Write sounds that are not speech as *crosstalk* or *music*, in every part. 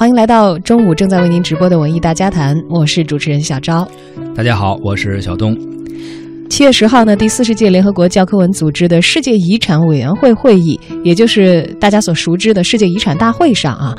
欢迎来到中午正在为您直播的文艺大家谈，我是主持人小昭。大家好，我是小东。七月十号呢，第四十届联合国教科文组织的世界遗产委员会会议，也就是大家所熟知的世界遗产大会上啊，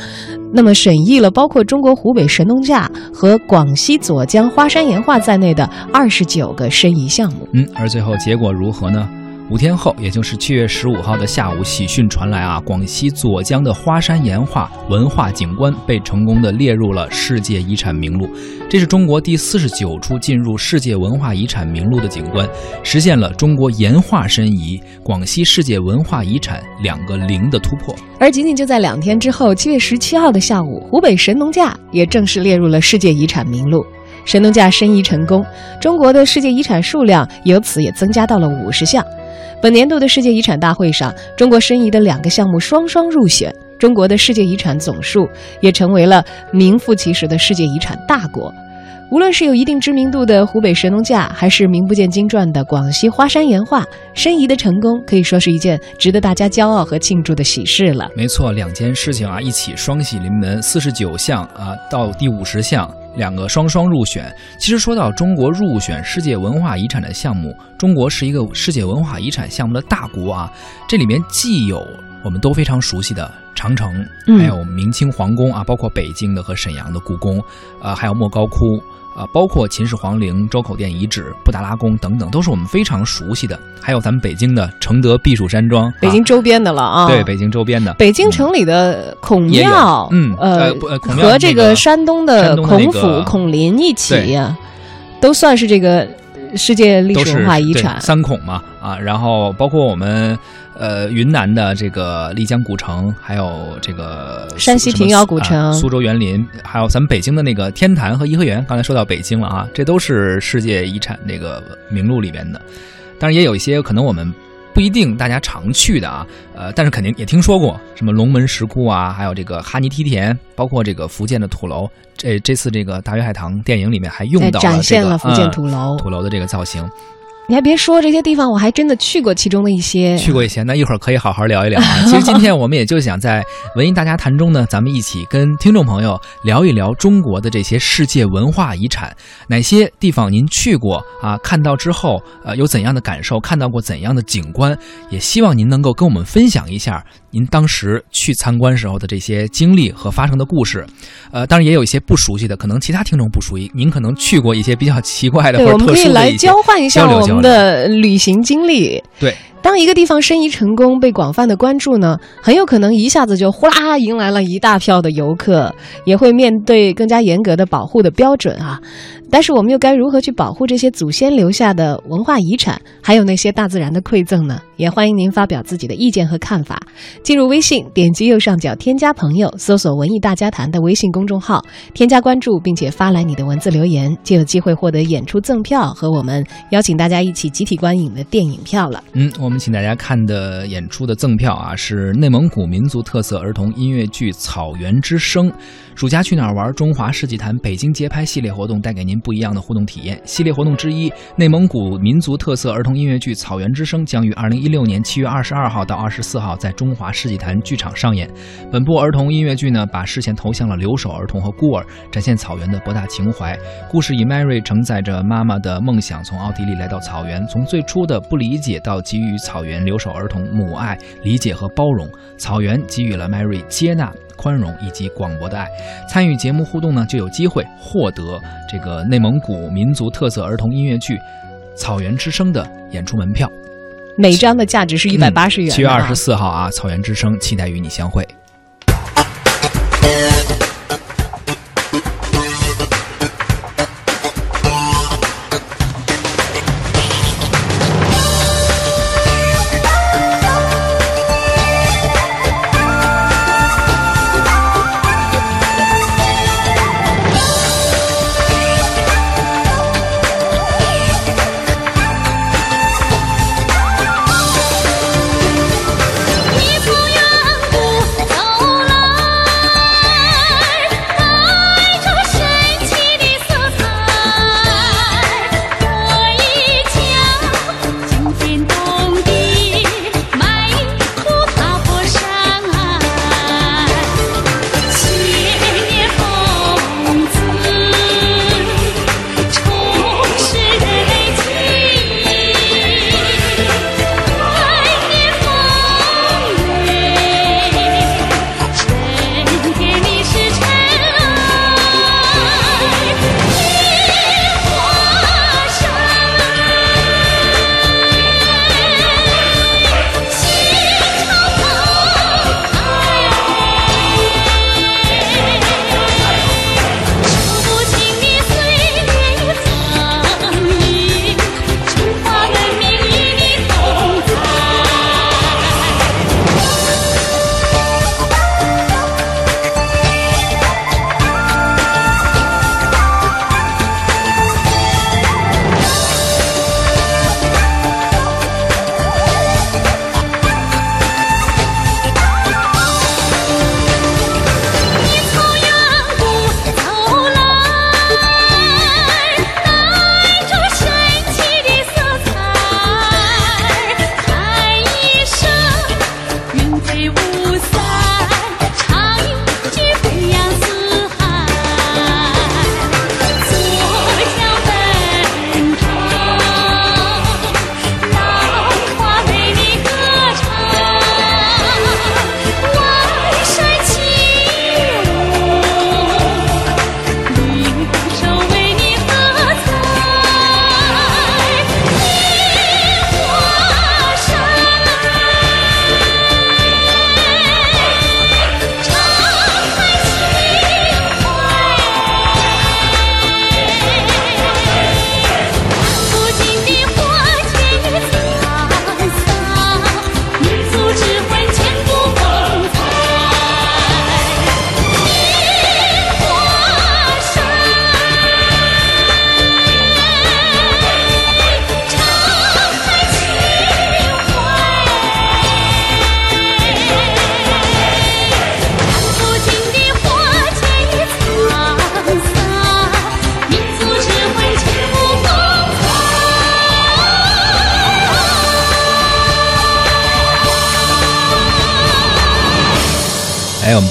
那么审议了包括中国湖北神农架和广西左江花山岩画在内的二十九个申遗项目。嗯，而最后结果如何呢？五天后，也就是七月十五号的下午，喜讯传来啊！广西左江的花山岩画文化景观被成功的列入了世界遗产名录。这是中国第四十九处进入世界文化遗产名录的景观，实现了中国岩画申遗、广西世界文化遗产两个零的突破。而仅仅就在两天之后，七月十七号的下午，湖北神农架也正式列入了世界遗产名录。神农架申遗成功，中国的世界遗产数量由此也增加到了五十项。本年度的世界遗产大会上，中国申遗的两个项目双双入选，中国的世界遗产总数也成为了名副其实的世界遗产大国。无论是有一定知名度的湖北神农架，还是名不见经传的广西花山岩画，申遗的成功可以说是一件值得大家骄傲和庆祝的喜事了。没错，两件事情啊，一起双喜临门，四十九项啊，到第五十项。两个双双入选。其实说到中国入选世界文化遗产的项目，中国是一个世界文化遗产项目的大国啊。这里面既有我们都非常熟悉的长城，还有明清皇宫啊，包括北京的和沈阳的故宫，呃，还有莫高窟。啊，包括秦始皇陵、周口店遗址、布达拉宫等等，都是我们非常熟悉的。还有咱们北京的承德避暑山庄，北京周边的了啊。对，北京周边的。北京城里的孔庙，嗯，呃，和这个山东的孔府、孔林一起，都算是这个世界历史文化遗产。三孔嘛，啊，然后包括我们。呃，云南的这个丽江古城，还有这个山西平遥古城、苏州园林，还有咱们北京的那个天坛和颐和园。刚才说到北京了啊，这都是世界遗产这个名录里边的。当然，也有一些可能我们不一定大家常去的啊，呃，但是肯定也听说过，什么龙门石窟啊，还有这个哈尼梯田，包括这个福建的土楼。这这次这个《大鱼海棠》电影里面还用到了展现了福建土楼土楼的这个造型。你还别说，这些地方我还真的去过其中的一些。去过一些，那一会儿可以好好聊一聊啊。其实今天我们也就想在文艺大家谈中呢，咱们一起跟听众朋友聊一聊中国的这些世界文化遗产，哪些地方您去过啊？看到之后，呃，有怎样的感受？看到过怎样的景观？也希望您能够跟我们分享一下您当时去参观时候的这些经历和发生的故事。呃，当然也有一些不熟悉的，可能其他听众不熟悉，您可能去过一些比较奇怪的或者特殊的一些交流交流。的旅行经历，对，当一个地方申遗成功，被广泛的关注呢，很有可能一下子就呼啦迎来了一大票的游客，也会面对更加严格的保护的标准啊。但是我们又该如何去保护这些祖先留下的文化遗产，还有那些大自然的馈赠呢？也欢迎您发表自己的意见和看法。进入微信，点击右上角添加朋友，搜索“文艺大家谈”的微信公众号，添加关注，并且发来你的文字留言，就有机会获得演出赠票和我们邀请大家一起集体观影的电影票了。嗯，我们请大家看的演出的赠票啊，是内蒙古民族特色儿童音乐剧《草原之声》。暑假去哪儿玩？中华世纪坛北京街拍系列活动带给您不一样的互动体验。系列活动之一，内蒙古民族特色儿童音乐剧《草原之声》将于二零一六年七月二十二号到二十四号在中华世纪坛剧场上演。本部儿童音乐剧呢，把视线投向了留守儿童和孤儿，展现草原的博大情怀。故事以 Mary 承载着妈妈的梦想，从奥地利来到草原，从最初的不理解到给予草原留守儿童母爱、理解和包容。草原给予了 Mary 接纳。宽容以及广博的爱，参与节目互动呢，就有机会获得这个内蒙古民族特色儿童音乐剧《草原之声》的演出门票，每张的价值是一百八十元。七月二十四号啊，《草原之声》期待与你相会。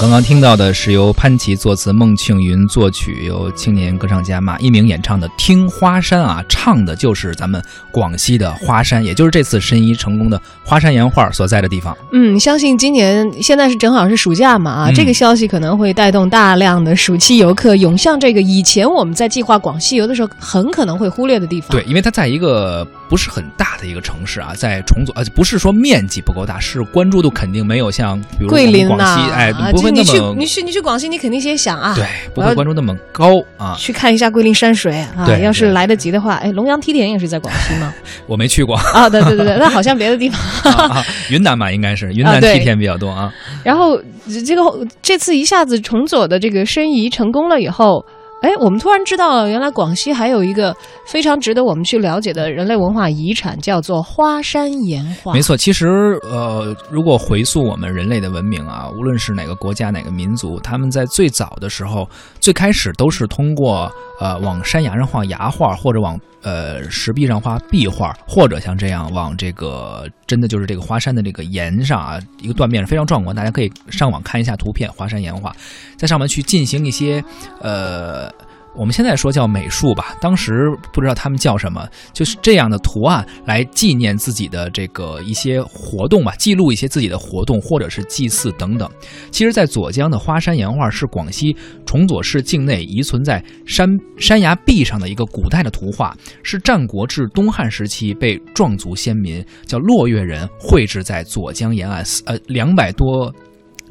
刚刚听到的是由潘琪作词、孟庆云作曲，由青年歌唱家马一鸣演唱的《听花山》啊，唱的就是咱们广西的花山，也就是这次申遗成功的花山岩画所在的地方。嗯，相信今年现在是正好是暑假嘛啊，嗯这个消息可能会带动大量的暑期游客涌向这个以前我们在计划广西游的时候很可能会忽略的地方。对，因为它在一个不是很大的一个城市啊，在重组，呃，不是说面积不够大，是关注度肯定没有像比如桂林西，哎，啊不会就你去你去你去广西，你肯定先想啊，对，不会关注那么高啊。去看一下桂林山水啊。对对要是来得及的话，哎，龙阳梯田也是在广西吗？*laughs* 我没去过啊，对对对对，那好像别的地方。*laughs* 啊啊，云南吧，应该是云南梯田比较多啊。然后这这个这次一下子重左的这个申遗成功了以后，哎，我们突然知道，原来广西还有一个非常值得我们去了解的人类文化遗产，叫做花山岩画。没错，其实呃，如果回溯我们人类的文明啊，无论是哪个国家、哪个民族，他们在最早的时候，最开始都是通过呃往山崖上画崖画，或者往呃石壁上画壁画，或者像这样往这个真的就是这个华山的这个岩上啊，一个断面非常壮观，大家可以上网看一下图片，华山岩画，在上面去进行一些呃。我们现在说叫美术吧，当时不知道他们叫什么，就是这样的图案来纪念自己的这个一些活动吧，记录一些自己的活动或者是祭祀等等。其实，在左江的花山岩画是广西崇左市境内遗存在山山崖壁上的一个古代的图画，是战国至东汉时期被壮族先民叫落月人绘制在左江沿岸呃两百多。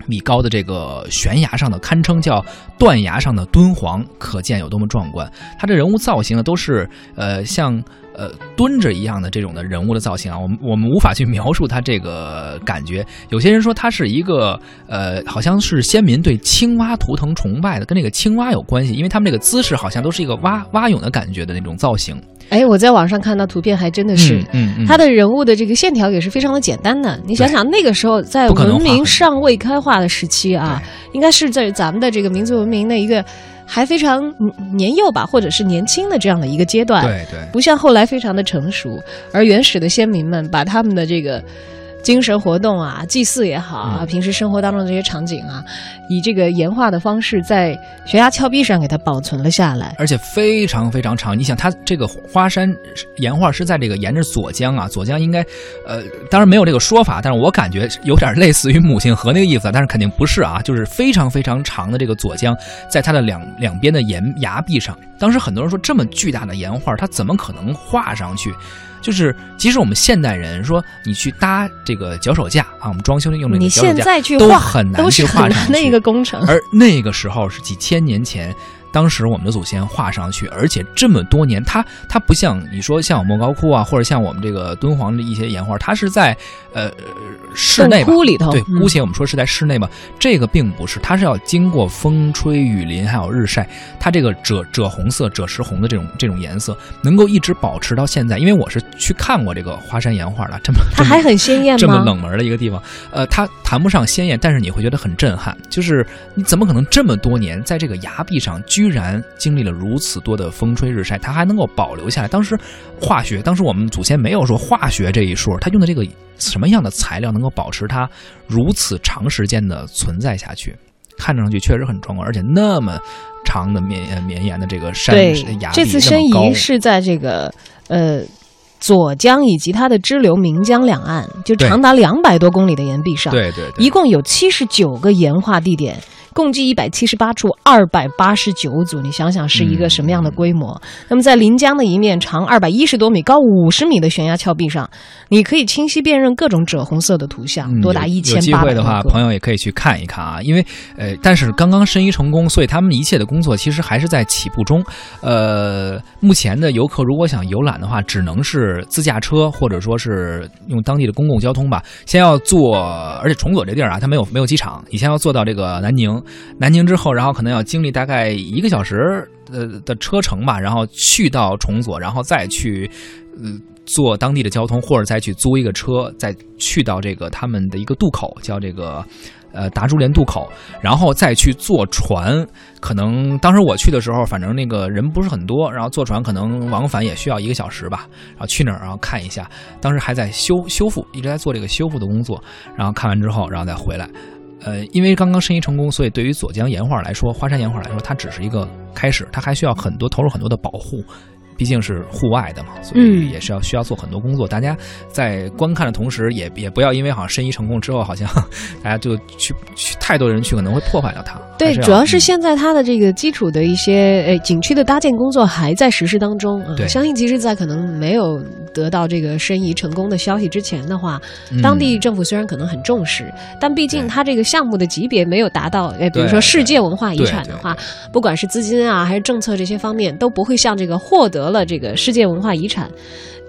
米高的这个悬崖上的，堪称叫断崖上的敦煌，可见有多么壮观。它这人物造型呢，都是呃像呃蹲着一样的这种的人物的造型啊，我们我们无法去描述它这个感觉。有些人说它是一个呃，好像是先民对青蛙图腾崇拜的，跟这个青蛙有关系，因为他们这个姿势好像都是一个蛙蛙泳的感觉的那种造型。哎，我在网上看到图片，还真的是。嗯嗯，他的人物的这个线条也是非常的简单的。你想想，那个时候在文明尚未开化的时期啊，应该是在咱们的这个民族文明的一个还非常嗯年幼吧，或者是年轻的这样的一个阶段。对对。不像后来非常的成熟，而原始的先民们把他们的这个精神活动啊、祭祀也好啊、嗯平时生活当中的这些场景啊，以这个岩画的方式在悬崖峭壁上给它保存了下来。而且非常非常长。你想，它这个花山岩画是在这个沿着左江啊，左江应该，呃，当然没有这个说法，但是我感觉有点类似于母亲河那个意思，但是肯定不是啊，就是非常非常长的这个左江，在它的两两边的岩崖壁上。当时很多人说，这么巨大的岩画，它怎么可能画上去？就是，即使我们现代人说你去搭这个脚手架啊，我们装修用的脚手架，现在去都画很难去画上去很难的一个工程。而那个时候是几千年前，当时我们的祖先画上去，而且这么多年，它它不像你说像莫高窟啊，或者像我们这个敦煌的一些岩画，它是在呃室内里头对，嗯姑且我们说是在室内吧。这个并不是，它是要经过风吹雨淋还有日晒，它这个赭赭红色、赭石红的这种这种颜色，能够一直保持到现在。因为我是去看过这个华山岩画的，这么这么它还很鲜艳吗？这么冷门的一个地方，呃，它谈不上鲜艳，但是你会觉得很震撼。就是你怎么可能这么多年在这个崖壁上，居然经历了如此多的风吹日晒，它还能够保留下来？当时化学，当时我们祖先没有说化学这一说，它用的这个什么样的材料能够保持它如此长时间的存在下去？看上去确实很壮观，而且那么长的绵呃绵延的这个山崖，壁这次申遗是在这个呃左江以及它的支流岷江两岸，就长达两百多公里的岩壁上，对对对，一共有七十九个岩画地点。共计一百七十八处，二百八十九组，你想想是一个什么样的规模？那么在临江的一面长二百一十多米、高五十米的悬崖峭壁上，你可以清晰辨认各种赭红色的图像，嗯多达一千有机八百会的话，朋友也可以去看一看啊，因为呃，但是刚刚申遗成功，所以他们一切的工作其实还是在起步中。呃，目前的游客如果想游览的话，只能是自驾车或者说是用当地的公共交通吧。先要坐，而且崇左这地儿啊，它没有没有机场，你先要坐到这个南宁，南京之后，然后可能要经历大概一个小时呃的车程吧，然后去到崇左，然后再去呃坐当地的交通，或者再去租一个车，再去到这个他们的一个渡口，叫这个呃达珠连渡口，然后再去坐船。可能当时我去的时候，反正那个人不是很多，然后坐船可能往返也需要一个小时吧。然后去那儿，然后看一下，当时还在修修复，一直在做这个修复的工作。然后看完之后，然后再回来。呃，因为刚刚申遗成功，所以对于左江岩画来说，花山岩画来说，它只是一个开始，它还需要很多投入很多的保护。毕竟是户外的嘛，所以也是要需要做很多工作。大家在观看的同时，也也不要因为好像申遗成功之后，好像大家就去去太多人去，可能会破坏掉它。对，主要是现在它的这个基础的一些呃景区的搭建工作还在实施当中啊。相信其实，在可能没有得到这个申遗成功的消息之前的话，当地政府虽然可能很重视，但毕竟它这个项目的级别没有达到，呃，比如说世界文化遗产的话，不管是资金啊还是政策这些方面，都不会像这个获得。了这个世界文化遗产，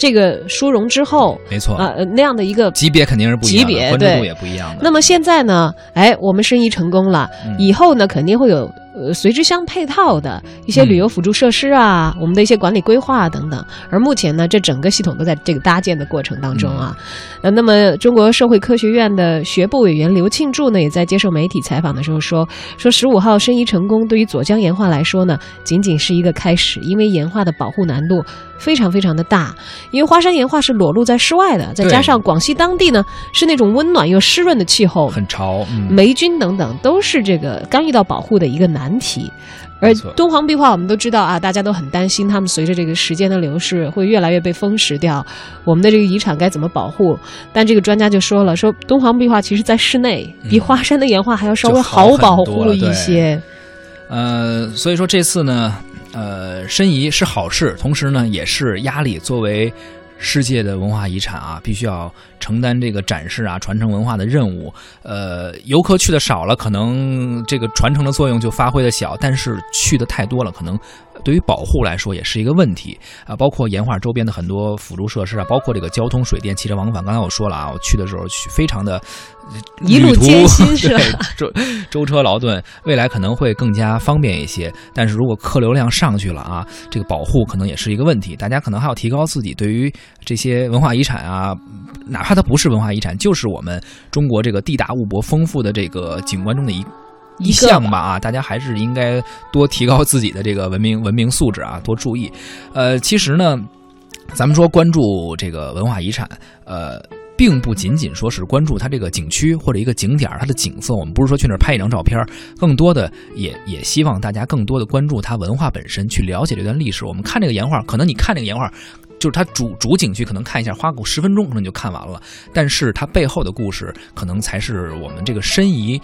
这个殊荣之后，没错啊，那样的一个级别肯定是不一样，级别关注度也不一样的。那么现在呢，哎，我们申遗成功了，以后呢，肯定会有。呃，随之相配套的一些旅游辅助设施啊，我们的一些管理规划等等。而目前呢，这整个系统都在这个搭建的过程当中啊。呃，那么中国社会科学院的学部委员刘庆柱呢，也在接受媒体采访的时候说，说十五号申遗成功，对于左江岩画来说呢，仅仅是一个开始，因为岩画的保护难度非常非常的大，因为花山岩画是裸露在室外的，再加上广西当地呢是那种温暖又湿润的气候，很潮，霉菌等等都是这个干预到保护的一个难。题，而敦煌壁画我们都知道啊，大家都很担心，他们随着这个时间的流逝会越来越被风蚀掉。我们的这个遗产该怎么保护？但这个专家就说了，说敦煌壁画其实在室内比华山的岩画还要稍微好保护一些。呃，所以说这次呢，呃，申遗是好事，同时呢也是压力。作为世界的文化遗产啊，必须要承担这个展示啊、传承文化的任务。呃，游客去的少了，可能这个传承的作用就发挥的小；但是去的太多了，可能。对于保护来说也是一个问题啊，包括岩画周边的很多辅助设施啊，包括这个交通、水电、汽车往返。刚才我说了啊，我去的时候去非常的一路艰辛是吧？舟舟车劳顿，未来可能会更加方便一些。但是如果客流量上去了啊，这个保护可能也是一个问题。大家可能还要提高自己对于这些文化遗产啊，哪怕它不是文化遗产，就是我们中国这个地大物博、丰富的这个景观中的一。一项吧啊，大家还是应该多提高自己的这个文明文明素质啊，多注意。呃，其实呢，咱们说关注这个文化遗产，呃，并不仅仅说是关注它这个景区或者一个景点它的景色。我们不是说去那儿拍一张照片，更多的也也希望大家更多的关注它文化本身，去了解这段历史。我们看这个岩画，可能你看这个岩画，就是它主主景区，可能看一下花个十分钟可能就看完了，但是它背后的故事，可能才是我们这个申遗。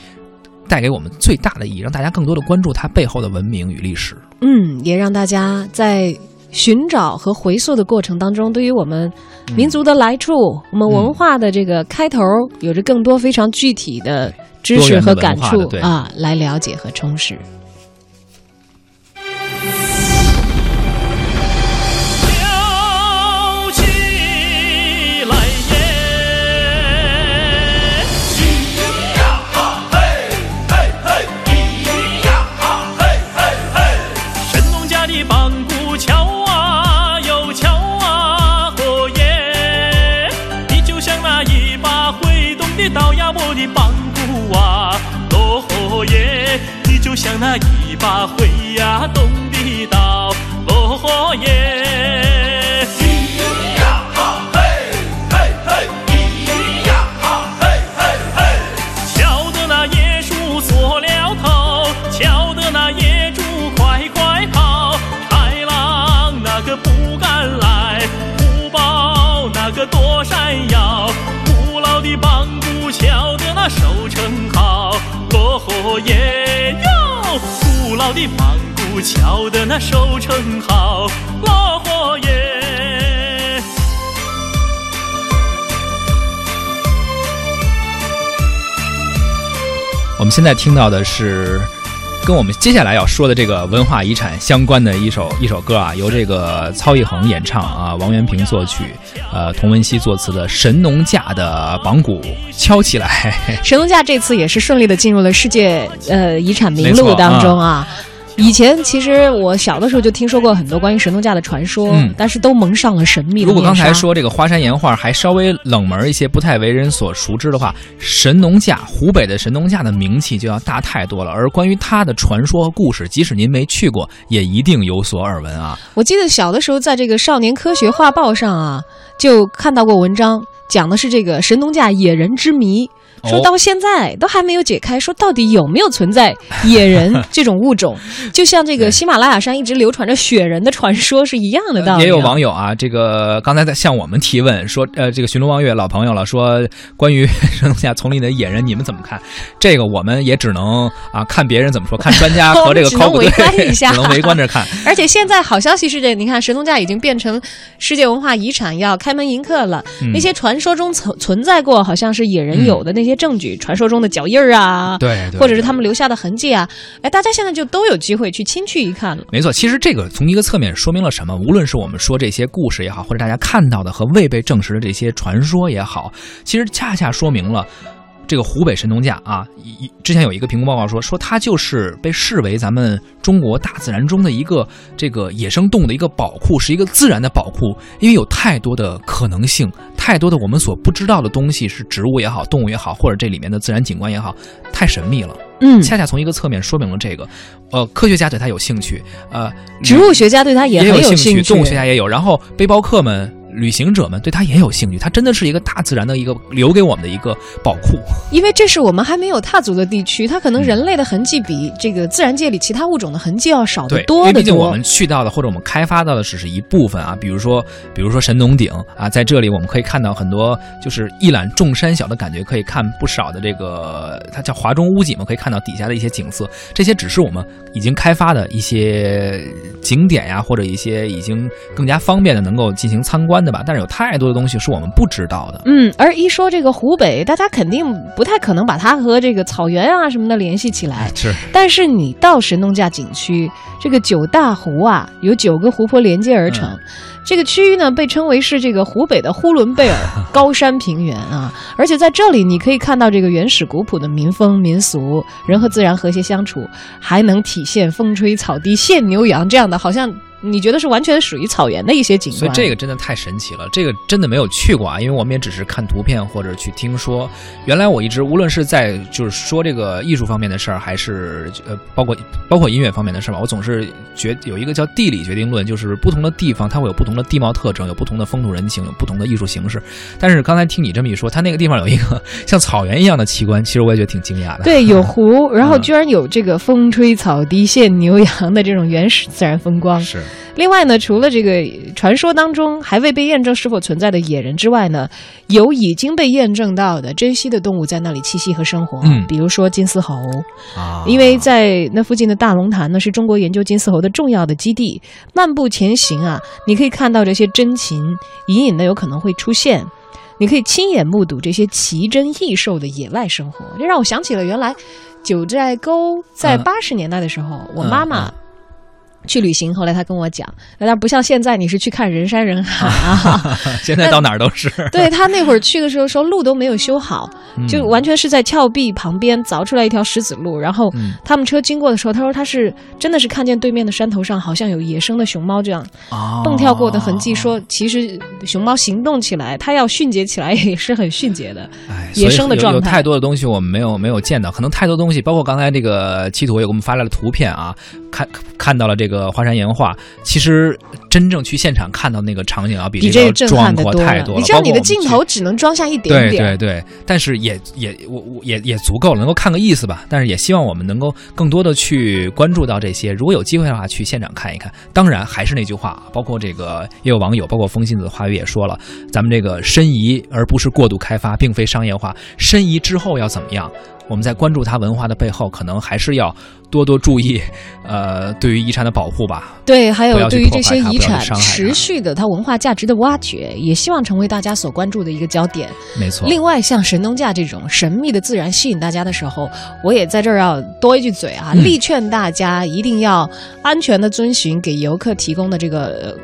带给我们最大的意义，让大家更多的关注它背后的文明与历史。嗯，也让大家在寻找和回溯的过程当中，对于我们民族的来处、我们文化的这个开头，有着更多非常具体的知识和感触啊，来了解和充实。那鼓敲得那收成好，哦耶！我们现在听到的是。跟我们接下来要说的这个文化遗产相关的一首一首歌啊，由这个曹一恒演唱啊，王元平作曲，呃，童文熙作词的《神农架的榜鼓敲起来》。*laughs* 神农架这次也是顺利的进入了世界呃遗产名录当中啊。以前其实我小的时候就听说过很多关于神农架的传说，但是都蒙上了神秘的如果刚才说这个花山岩画还稍微冷门一些，不太为人所熟知的话，神农架，湖北的神农架的名气就要大太多了。而关于它的传说和故事，即使您没去过，也一定有所耳闻啊。我记得小的时候在这个《少年科学画报》上啊，就看到过文章，讲的是这个神农架野人之谜。说哦到现在都还没有解开，说到底有没有存在 *laughs* 野人这种物种，就像这个喜马拉雅山一直流传着雪人的传说是一样的道理啊。也有网友啊，这个刚才在向我们提问说，呃，这个寻龙望月老朋友了，说关于神农架丛林的野人，你们怎么看？这个我们也只能啊看别人怎么说，看专家 *laughs* 和这个考古队只能围观一下 *laughs* 只能围观着看。而且现在好消息是这，你看神农架已经变成世界文化遗产，要开门迎客了。嗯那些传说中存存在过，好像是野人有的那些证据，传说中的脚印儿啊，对对或者是他们留下的痕迹啊，哎，大家现在就都有机会去亲去一看了。没错，其实这个从一个侧面说明了什么？无论是我们说这些故事也好，或者大家看到的和未被证实的这些传说也好，其实恰恰说明了。这个湖北神农架啊，一一之前有一个评估报告说，说它就是被视为咱们中国大自然中的一个这个野生动物的一个宝库，是一个自然的宝库，因为有太多的可能性，太多的我们所不知道的东西，是植物也好，动物也好，或者这里面的自然景观也好，太神秘了。嗯，恰恰从一个侧面说明了这个，呃，科学家对它有兴趣，呃，植物学家对它也很有兴趣动物学家也有，然后背包客们、旅行者们对它也有兴趣，它真的是一个大自然的一个留给我们的一个宝库。因为这是我们还没有踏足的地区，它可能嗯人类的痕迹比这个自然界里其他物种的痕迹要少得多，因为毕竟我们。去到的或者我们开发到的只是一部分啊，比如说，比如说神农顶啊，在这里我们可以看到很多就是一览众山小的感觉，可以看不少的这个它叫华中屋脊嘛，可以看到底下的一些景色，这些只是我们已经开发的一些景点呀，或者一些已经更加方便的能够进行参观的吧。但是有太多的东西是我们不知道的。嗯，而一说这个湖北，大家肯定不太可能把它和这个草原啊什么的联系起来。是，但是你到神农架景区，这个九大湖啊，有九个湖泊连接而成。嗯这个区域呢，被称为是这个湖北的呼伦贝尔高山平原啊，*laughs* 而且在这里你可以看到这个原始古朴的民风民俗，人和自然和谐相处，还能体现风吹草低见牛羊这样的，好像你觉得是完全属于草原的一些景观。所以这个真的太神奇了，这个真的没有去过啊，因为我们也只是看图片或者去听说。原来我一直无论是在就是说这个艺术方面的事儿，还是呃包括包括音乐方面的事儿吧，我总是觉有一个叫地理决定论，就是不同的地方它会有不同的地貌特征，有不同的风土人情，有不同的艺术形式。但是刚才听你这么一说，它那个地方有一个 *laughs* 像草原一样的奇观，其实我也觉得挺惊讶的。对，有湖，然后嗯居然有这个风吹草低见牛羊的这种原始自然风光。是，另外呢，除了这个传说当中还未被验证是否存在的野人之外呢，有已经被验证到的珍稀的动物在那里栖息和生活，嗯比如说金丝猴。啊，因为在那附近的大龙潭呢，是中国研究金丝猴的重要的基地。漫步前行啊，你可以看到这些珍禽隐隐的有可能会出现，你可以亲眼目睹这些奇珍异兽的野外生活。这让我想起了原来九寨沟在嗯八十年代的时候，我嗯妈妈。去旅行，后来他跟我讲，当然不像现在，你是去看人山人海啊。*laughs* 现在到哪儿都是，*laughs* 对他那会儿去的时候，说路都没有修好，嗯就完全是在峭壁旁边凿出来一条石子路，然后嗯他们车经过的时候，他说他是真的是看见对面的山头上好像有野生的熊猫这样啊蹦跳过的痕迹，说其实熊猫行动起来，它要迅捷起来也是很迅捷的。哎，野生的状态有太多的东西我们没有没有见到，可能太多东西，包括刚才这个七图也给我们发来了图片啊，看看到了这个华山岩画，其实真正去现场看到那个场景要比这个震壮阔撼的多。太多了。你知道你的镜头只能装下一点点，对对，但是也也我我也也足够了，能够看个意思吧。但是也希望我们能够更多的去关注到这些，如果有机会的话，去现场看一看。当然还是那句话啊，包括这个也有网友，包括风信子的话语也说了，咱们这个申遗而不是过度开发，并非商业化。申遗之后要怎么样？我们在关注它文化的背后，可能还是要多多注意，呃，对于遗产的保护吧。对，还有对于这些遗产持续的它文化价值的挖掘，也希望成为大家所关注的一个焦点。没错。另外，像神农架这种神秘的自然吸引大家的时候，我也在这儿要多一句嘴啊，嗯力劝大家一定要安全的遵循给游客提供的这个、呃、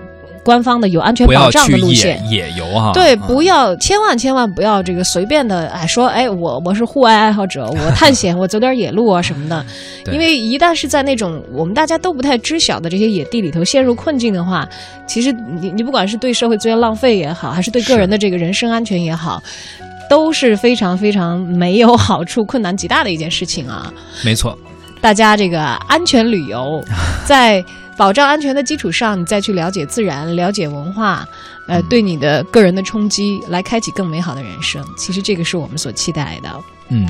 官方的有安全保障的路线。野游哈。对，嗯不要，千万千万不要这个随便的，哎，说，哎，我我是户外爱好者，我探险，*laughs* 我走点野路啊什么的。因为一旦是在那种我们大家都不太知晓的这些野地里头陷入困境的话，其实你你不管是对社会资源浪费也好，还是对个人的这个人身安全也好，都是非常非常没有好处、困难极大的一件事情啊！没错。大家这个安全旅游，*laughs* 在。保障安全的基础上，你再去了解自然、了解文化，呃，嗯对你的个人的冲击，来开启更美好的人生。其实这个是我们所期待的。嗯，